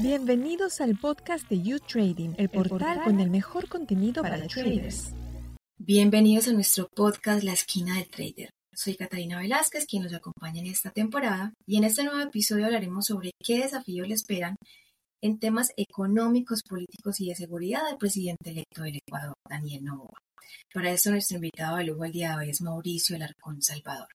Bienvenidos al podcast de You Trading, el portal con el mejor contenido para traders. Bienvenidos a nuestro podcast La Esquina del Trader. Soy Catalina Velázquez, quien nos acompaña en esta temporada, y en este nuevo episodio hablaremos sobre qué desafíos le esperan en temas económicos, políticos y de seguridad al presidente electo del Ecuador, Daniel Novoa. Para eso nuestro invitado de lujo el día de hoy es Mauricio Alarcón Salvador.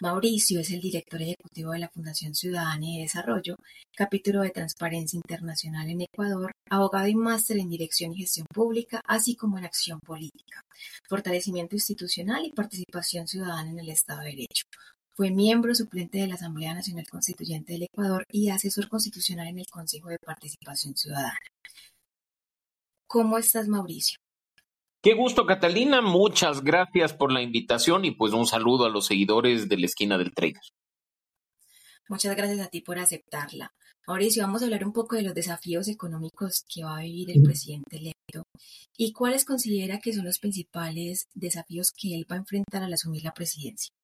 Mauricio es el director ejecutivo de la Fundación Ciudadana y Desarrollo, capítulo de Transparencia Internacional en Ecuador, abogado y máster en Dirección y Gestión Pública, así como en Acción Política, Fortalecimiento Institucional y Participación Ciudadana en el Estado de Derecho. Fue miembro suplente de la Asamblea Nacional Constituyente del Ecuador y asesor constitucional en el Consejo de Participación Ciudadana. ¿Cómo estás, Mauricio? Qué gusto, Catalina. Muchas gracias por la invitación y pues un saludo a los seguidores de la esquina del trader. Muchas gracias a ti por aceptarla. Mauricio, vamos a hablar un poco de los desafíos económicos que va a vivir el presidente electo y cuáles considera que son los principales desafíos que él va a enfrentar al asumir la presidencia.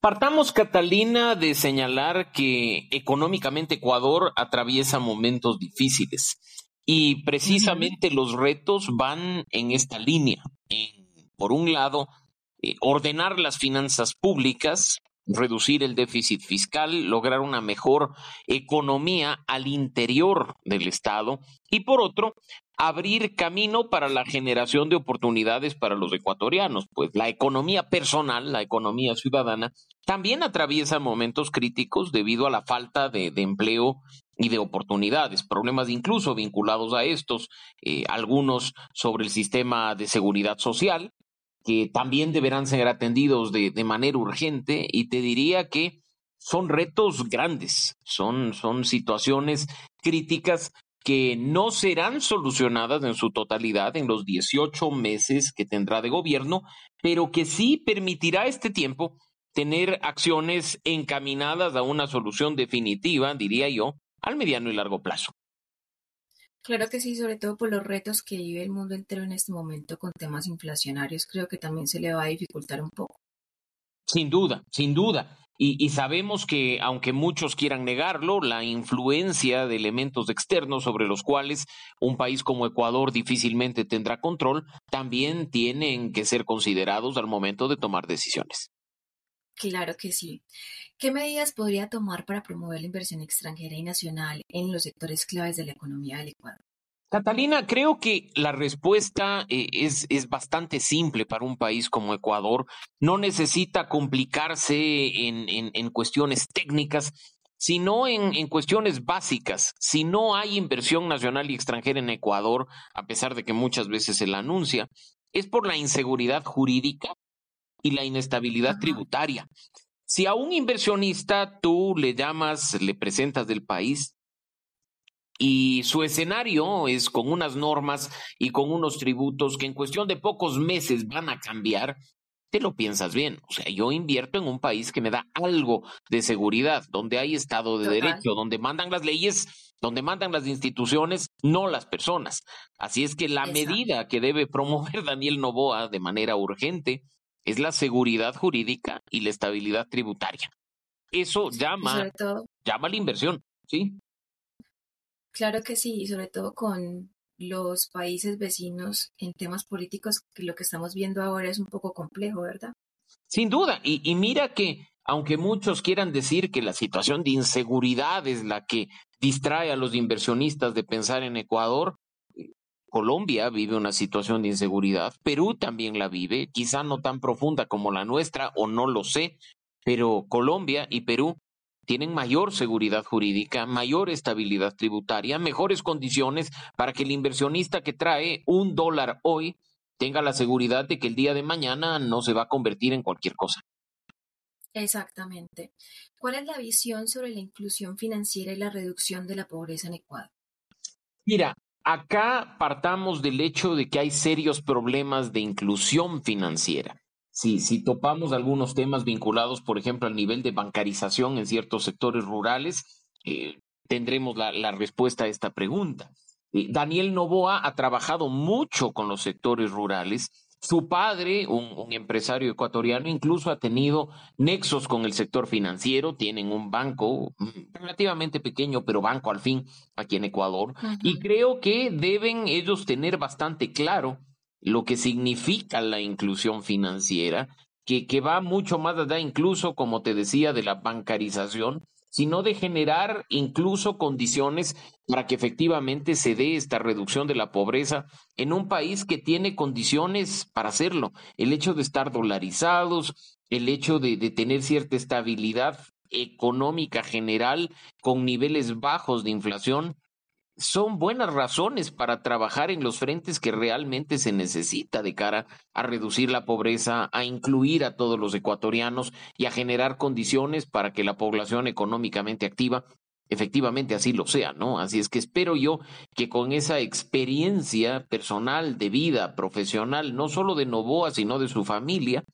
Partamos, Catalina, de señalar que económicamente Ecuador atraviesa momentos difíciles. Y precisamente los retos van en esta línea. por un lado, eh, ordenar las finanzas públicas, reducir el déficit fiscal, lograr una mejor economía al interior del Estado y por otro, abrir camino para la generación de oportunidades para los ecuatorianos, pues la economía personal, la economía ciudadana, también atraviesa momentos críticos debido a la falta de, empleo y de oportunidades, problemas incluso vinculados a estos, eh, algunos sobre el sistema de seguridad social, que también deberán ser atendidos de, de manera urgente, y te diría que son retos grandes, son, son situaciones críticas que no serán solucionadas en su totalidad en los 18 meses que tendrá de gobierno, pero que sí permitirá este tiempo tener acciones encaminadas a una solución definitiva, diría yo, al mediano y largo plazo. Claro que sí, sobre todo por los retos que vive el mundo entero en este momento con temas inflacionarios, creo que también se le va a dificultar un poco. Sin duda, sin duda. Y, sabemos que, aunque muchos quieran negarlo, la influencia de elementos externos sobre los cuales un país como Ecuador difícilmente tendrá control, también tienen que ser considerados al momento de tomar decisiones. Claro que sí. ¿Qué medidas podría tomar para promover la inversión extranjera y nacional en los sectores claves de la economía del Ecuador? Catalina, creo que la respuesta eh, es, es, bastante simple para un país como Ecuador. No necesita complicarse en, en, cuestiones técnicas, sino en, en, cuestiones básicas. Si no hay inversión nacional y extranjera en Ecuador, a pesar de que muchas veces se la anuncia, es por la inseguridad jurídica y la inestabilidad tributaria. Si a un inversionista tú le llamas, le presentas del país, y su escenario es con unas normas y con unos tributos que en cuestión de pocos meses van a cambiar, te lo piensas bien. O sea, yo invierto en un país que me da algo de seguridad, donde hay Estado de Derecho, donde mandan las leyes, donde mandan las instituciones, no las personas. Así es que la medida que debe promover Daniel Novoa de manera urgente es la seguridad jurídica y la estabilidad tributaria. Eso llama, llama a la inversión, ¿sí? Claro que sí, y sobre todo con los países vecinos en temas políticos, que lo que estamos viendo ahora es un poco complejo, ¿verdad? Sin duda, y, y mira que aunque muchos quieran decir que la situación de inseguridad es la que distrae a los inversionistas de pensar en Ecuador, Colombia vive una situación de inseguridad, Perú también la vive, quizá no tan profunda como la nuestra, o no lo sé, pero Colombia y Perú tienen mayor seguridad jurídica, mayor estabilidad tributaria, mejores condiciones para que el inversionista que trae un dólar hoy tenga la seguridad de que el día de mañana no se va a convertir en cualquier cosa. Exactamente. ¿Cuál es la visión sobre la inclusión financiera y la reducción de la pobreza en Ecuador? Mira, acá partamos del hecho de que hay serios problemas de inclusión financiera. Si, si topamos algunos temas vinculados, por ejemplo, al nivel de bancarización en ciertos sectores rurales, eh, tendremos la, la, respuesta a esta pregunta. Eh, Daniel Novoa ha trabajado mucho con los sectores rurales Su padre, un, empresario ecuatoriano, incluso ha tenido nexos con el sector financiero, tienen un banco mm, relativamente pequeño, pero banco al fin aquí en Ecuador, y creo que deben ellos tener bastante claro lo que significa la inclusión financiera, que, que va mucho más allá incluso, como te decía, de la bancarización, sino de generar incluso condiciones para que efectivamente se dé esta reducción de la pobreza en un país que tiene condiciones para hacerlo. El hecho de estar dolarizados, el hecho de, de tener cierta estabilidad económica general con niveles bajos de inflación, son buenas razones para trabajar en los frentes que realmente se necesita de cara a reducir la pobreza, a incluir a todos los ecuatorianos y a generar condiciones para que la población económicamente activa efectivamente así lo sea, ¿no? Así es que espero yo que con esa experiencia personal de vida profesional, no solo de Novoa, sino de su familia,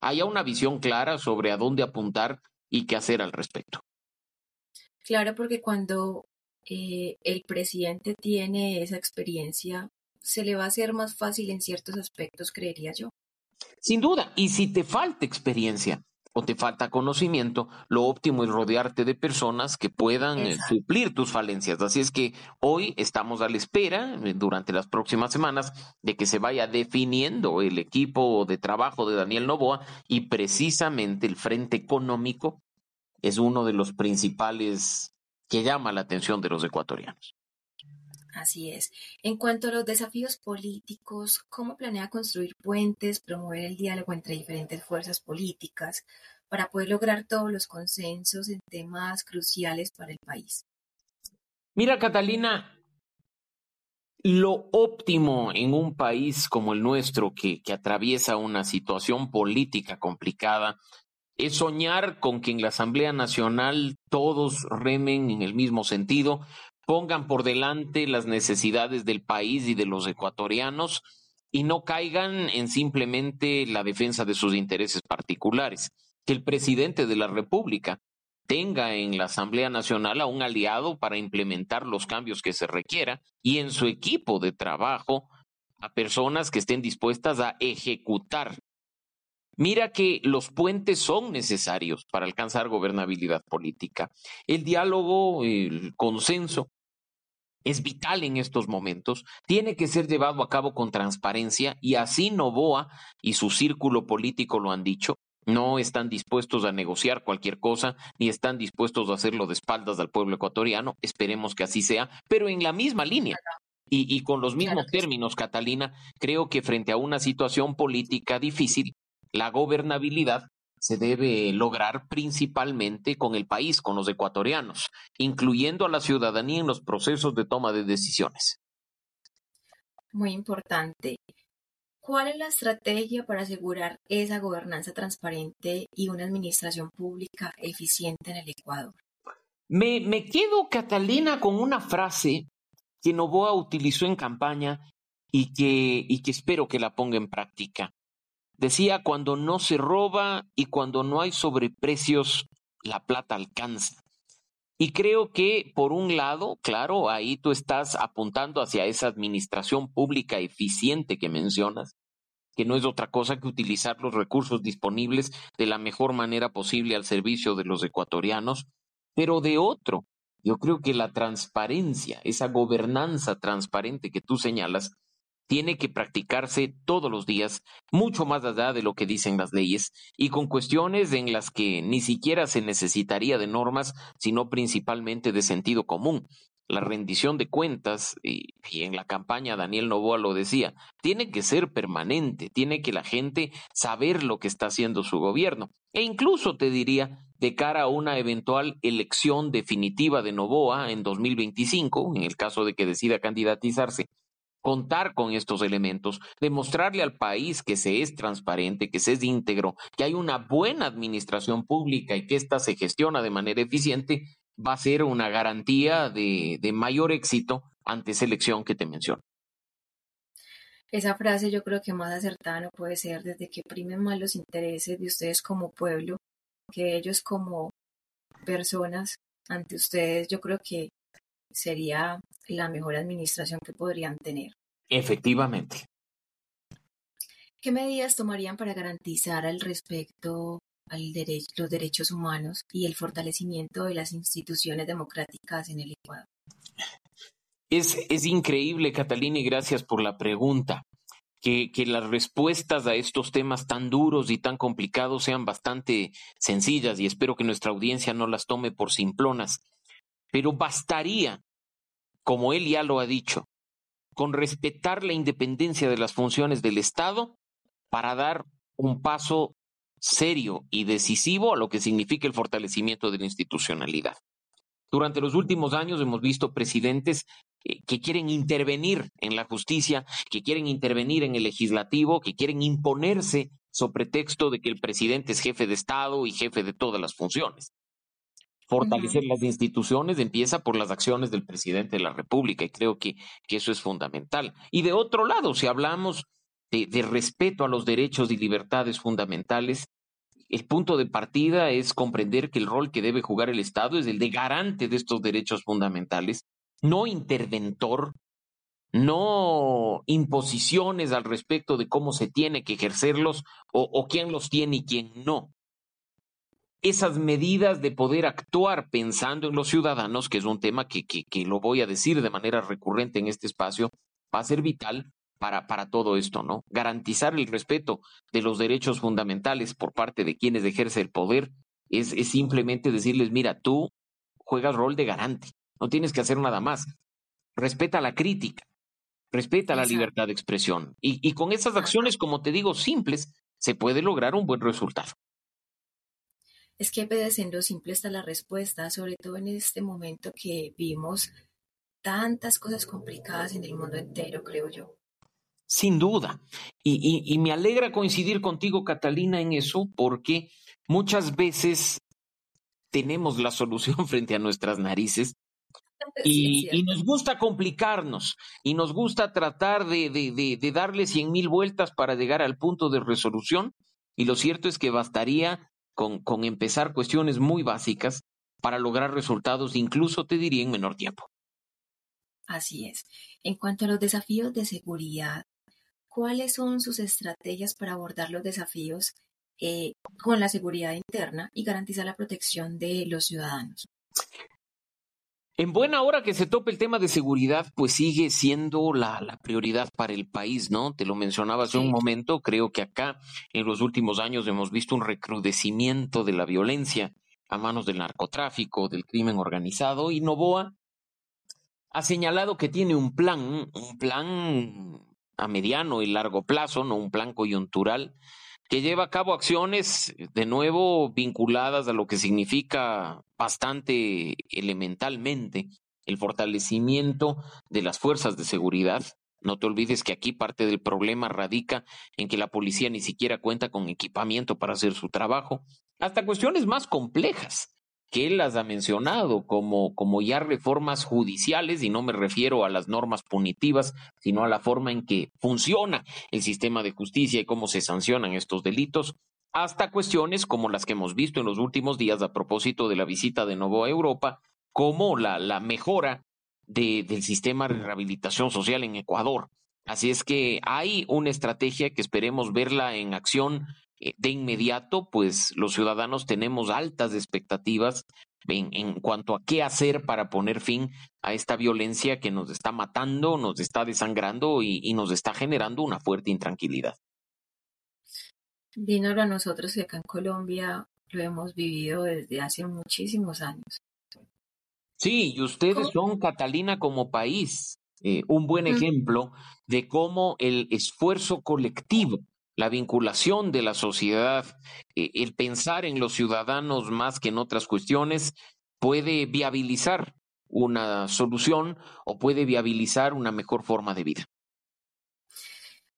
haya una visión clara sobre a dónde apuntar y qué hacer al respecto. Claro, porque cuando eh, el presidente tiene esa experiencia, se le va a hacer más fácil en ciertos aspectos, creería yo. Sin duda, y si te falta experiencia o te falta conocimiento, lo óptimo es rodearte de personas que puedan eh, suplir tus falencias. Así es que hoy estamos a la espera, eh, durante las próximas semanas, de que se vaya definiendo el equipo de trabajo de Daniel Novoa y precisamente el frente económico es uno de los principales que llama la atención de los ecuatorianos. Así es. En cuanto a los desafíos políticos, ¿cómo planea construir puentes, promover el diálogo entre diferentes fuerzas políticas para poder lograr todos los consensos en temas cruciales para el país? Mira, Catalina, lo óptimo en un país como el nuestro, que, que atraviesa una situación política complicada, es soñar con que en la Asamblea Nacional todos remen en el mismo sentido, pongan por delante las necesidades del país y de los ecuatorianos y no caigan en simplemente la defensa de sus intereses particulares. Que el presidente de la República tenga en la Asamblea Nacional a un aliado para implementar los cambios que se requiera y en su equipo de trabajo a personas que estén dispuestas a ejecutar Mira que los puentes son necesarios para alcanzar gobernabilidad política. El diálogo, el consenso, es vital en estos momentos, tiene que ser llevado a cabo con transparencia y así Novoa y su círculo político lo han dicho. No están dispuestos a negociar cualquier cosa, ni están dispuestos a hacerlo de espaldas al pueblo ecuatoriano. Esperemos que así sea, pero en la misma línea. Y, y con los mismos términos, Catalina, creo que frente a una situación política difícil, la gobernabilidad se debe lograr principalmente con el país, con los ecuatorianos, incluyendo a la ciudadanía en los procesos de toma de decisiones. Muy importante. ¿Cuál es la estrategia para asegurar esa gobernanza transparente y una administración pública eficiente en el Ecuador? Me, me quedo, Catalina, con una frase que Novoa utilizó en campaña y que, y que espero que la ponga en práctica. Decía, cuando no se roba y cuando no hay sobreprecios, la plata alcanza. Y creo que, por un lado, claro, ahí tú estás apuntando hacia esa administración pública eficiente que mencionas, que no es otra cosa que utilizar los recursos disponibles de la mejor manera posible al servicio de los ecuatorianos, pero de otro, yo creo que la transparencia, esa gobernanza transparente que tú señalas, tiene que practicarse todos los días, mucho más allá de lo que dicen las leyes, y con cuestiones en las que ni siquiera se necesitaría de normas, sino principalmente de sentido común. La rendición de cuentas, y, en la campaña Daniel Novoa lo decía, tiene que ser permanente, tiene que la gente saber lo que está haciendo su gobierno. E incluso te diría, de cara a una eventual elección definitiva de Novoa en 2025, en el caso de que decida candidatizarse, contar con estos elementos, demostrarle al país que se es transparente, que se es íntegro, que hay una buena administración pública y que ésta se gestiona de manera eficiente, va a ser una garantía de, de mayor éxito ante esa elección que te menciono. Esa frase yo creo que más acertada no puede ser desde que primen más los intereses de ustedes como pueblo que ellos como personas ante ustedes. Yo creo que sería la mejor administración que podrían tener. Efectivamente. ¿Qué medidas tomarían para garantizar el respeto a los derechos humanos y el fortalecimiento de las instituciones democráticas en el Ecuador? Es, es increíble, Catalina, y gracias por la pregunta. Que, que, las respuestas a estos temas tan duros y tan complicados sean bastante sencillas y espero que nuestra audiencia no las tome por simplonas. Pero bastaría, como él ya lo ha dicho, con respetar la independencia de las funciones del Estado para dar un paso serio y decisivo a lo que significa el fortalecimiento de la institucionalidad. Durante los últimos años hemos visto presidentes eh, que quieren intervenir en la justicia, que quieren intervenir en el legislativo, que quieren imponerse sobre pretexto de que el presidente es jefe de Estado y jefe de todas las funciones. Fortalecer las instituciones empieza por las acciones del presidente de la República y creo que, que eso es fundamental. Y de otro lado, si hablamos de, respeto a los derechos y libertades fundamentales, el punto de partida es comprender que el rol que debe jugar el Estado es el de garante de estos derechos fundamentales, no interventor, no imposiciones al respecto de cómo se tiene que ejercerlos o, quién los tiene y quién no. Esas medidas de poder actuar pensando en los ciudadanos, que es un tema que, que, que lo voy a decir de manera recurrente en este espacio, va a ser vital para, para todo esto, ¿no? Garantizar el respeto de los derechos fundamentales por parte de quienes ejercen el poder es, es simplemente decirles, mira, tú juegas rol de garante, no tienes que hacer nada más. Respeta la crítica, respeta la libertad de expresión. Y, y con esas acciones, como te digo, simples, se puede lograr un buen resultado. Es que obedeciendo simple está la respuesta, sobre todo en este momento que vimos tantas cosas complicadas en el mundo entero, creo yo. Sin duda. Y, me alegra coincidir contigo, Catalina, en eso, porque muchas veces tenemos la solución frente a nuestras narices y, nos gusta complicarnos y nos gusta tratar de, de, darle cien mil vueltas para llegar al punto de resolución. Y lo cierto es que bastaría con, con empezar cuestiones muy básicas para lograr resultados, incluso te diría en menor tiempo. Así es. En cuanto a los desafíos de seguridad, ¿cuáles son sus estrategias para abordar los desafíos eh, con la seguridad interna y garantizar la protección de los ciudadanos? En buena hora que se tope el tema de seguridad, pues sigue siendo la, prioridad para el país, ¿no? Te lo mencionaba hace un momento, creo que acá en los últimos años hemos visto un recrudecimiento de la violencia a manos del narcotráfico, del crimen organizado, y Novoa ha señalado que tiene un plan, un plan a mediano y largo plazo, no un plan coyuntural, que lleva a cabo acciones de nuevo vinculadas a lo que significa bastante elementalmente el fortalecimiento de las fuerzas de seguridad. No te olvides que aquí parte del problema radica en que la policía ni siquiera cuenta con equipamiento para hacer su trabajo, hasta cuestiones más complejas que él las ha mencionado como, como ya reformas judiciales, y no me refiero a las normas punitivas, sino a la forma en que funciona el sistema de justicia y cómo se sancionan estos delitos, hasta cuestiones como las que hemos visto en los últimos días a propósito de la visita de nuevo a Europa, como la, la mejora de, del sistema de rehabilitación social en Ecuador. Así es que hay una estrategia que esperemos verla en acción de inmediato, pues los ciudadanos tenemos altas expectativas en, cuanto a qué hacer para poner fin a esta violencia que nos está matando, nos está desangrando y, nos está generando una fuerte intranquilidad. Dínoslo a nosotros que acá en Colombia lo hemos vivido desde hace muchísimos años. Sí, y ustedes son, Catalina, como país, eh, un buen ejemplo de cómo el esfuerzo colectivo la vinculación de la sociedad, eh, el pensar en los ciudadanos más que en otras cuestiones, puede viabilizar una solución o puede viabilizar una mejor forma de vida.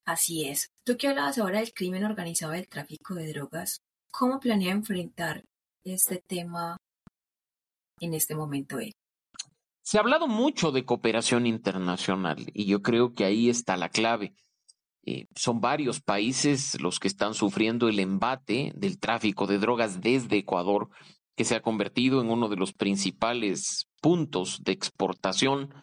Así es. Tú que hablabas ahora del crimen organizado del tráfico de drogas, ¿cómo planea enfrentar este tema en este momento él? Se ha hablado mucho de cooperación internacional y yo creo que ahí está la clave. Eh, son varios países los que están sufriendo el embate del tráfico de drogas desde Ecuador, que se ha convertido en uno de los principales puntos de exportación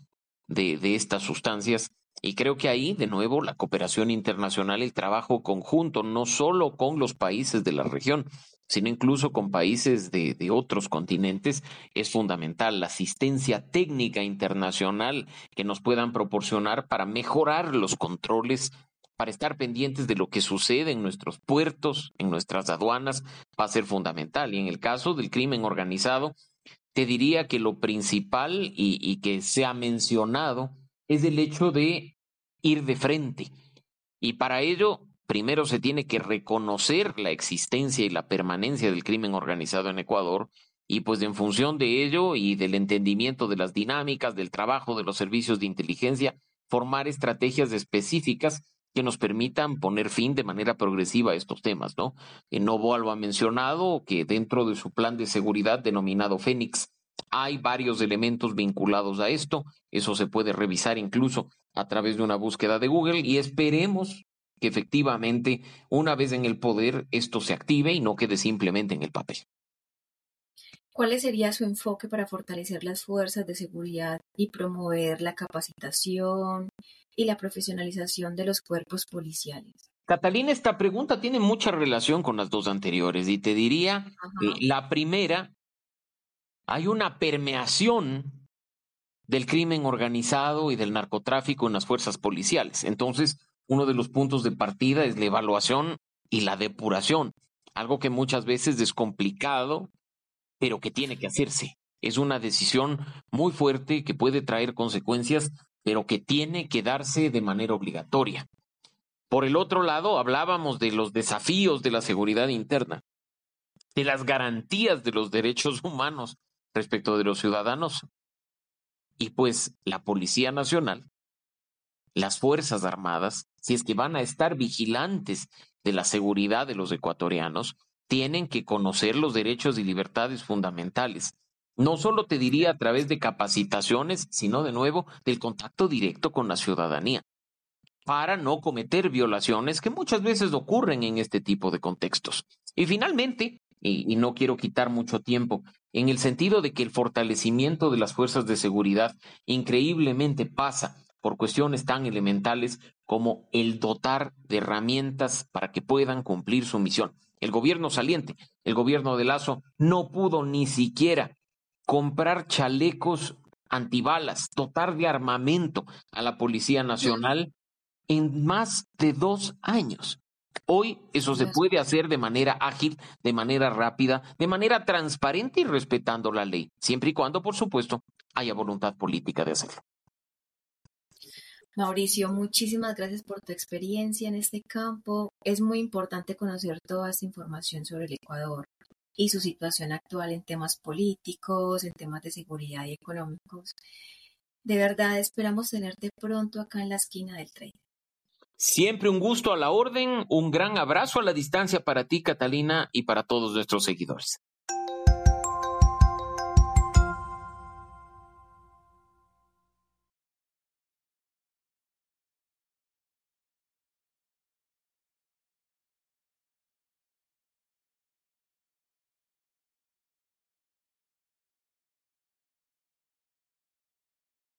de, de estas sustancias. Y creo que ahí, de nuevo, la cooperación internacional, el trabajo conjunto, no solo con los países de la región, sino incluso con países de, de, otros continentes, es fundamental. La asistencia técnica internacional que nos puedan proporcionar para mejorar los controles, para estar pendientes de lo que sucede en nuestros puertos, en nuestras aduanas, va a ser fundamental. Y en el caso del crimen organizado, te diría que lo principal y, que se ha mencionado es el hecho de ir de frente. Y para ello, primero se tiene que reconocer la existencia y la permanencia del crimen organizado en Ecuador, y pues en función de ello y del entendimiento de las dinámicas, del trabajo de los servicios de inteligencia, formar estrategias específicas que nos permitan poner fin de manera progresiva a estos temas, ¿no? Novo lo ha mencionado que dentro de su plan de seguridad denominado Fénix, hay varios elementos vinculados a esto. Eso se puede revisar incluso a través de una búsqueda de Google y esperemos que efectivamente, una vez en el poder, esto se active y no quede simplemente en el papel. ¿Cuál sería su enfoque para fortalecer las fuerzas de seguridad y promover la capacitación y la profesionalización de los cuerpos policiales? Catalina, esta pregunta tiene mucha relación con las dos anteriores y te diría, la primera hay una permeación del crimen organizado y del narcotráfico en las fuerzas policiales. Entonces, uno de los puntos de partida es la evaluación y la depuración, algo que muchas veces es complicado, pero que tiene que hacerse. Es una decisión muy fuerte que puede traer consecuencias, pero que tiene que darse de manera obligatoria. Por el otro lado, hablábamos de los desafíos de la seguridad interna, de las garantías de los derechos humanos respecto de los ciudadanos. Y pues la Policía Nacional, las Fuerzas Armadas, si es que van a estar vigilantes de la seguridad de los ecuatorianos, tienen que conocer los derechos y libertades fundamentales. No solo te diría a través de capacitaciones, sino de nuevo del contacto directo con la ciudadanía, para no cometer violaciones que muchas veces ocurren en este tipo de contextos. Y finalmente, y, no quiero quitar mucho tiempo, en el sentido de que el fortalecimiento de las fuerzas de seguridad increíblemente pasa por cuestiones tan elementales como el dotar de herramientas para que puedan cumplir su misión. El gobierno saliente, el gobierno de Lazo, no pudo ni siquiera comprar chalecos antibalas, dotar de armamento a la Policía Nacional en más de dos años. Hoy eso se puede hacer de manera ágil, de manera rápida, de manera transparente y respetando la ley, siempre y cuando, por supuesto, haya voluntad política de hacerlo. Mauricio, muchísimas gracias por tu experiencia en este campo. Es muy importante conocer toda esta información sobre el Ecuador y su situación actual en temas políticos, en temas de seguridad y económicos. De verdad, esperamos tenerte pronto acá en la esquina del tren. Siempre un gusto a la orden, un gran abrazo a la distancia para ti, Catalina, y para todos nuestros seguidores.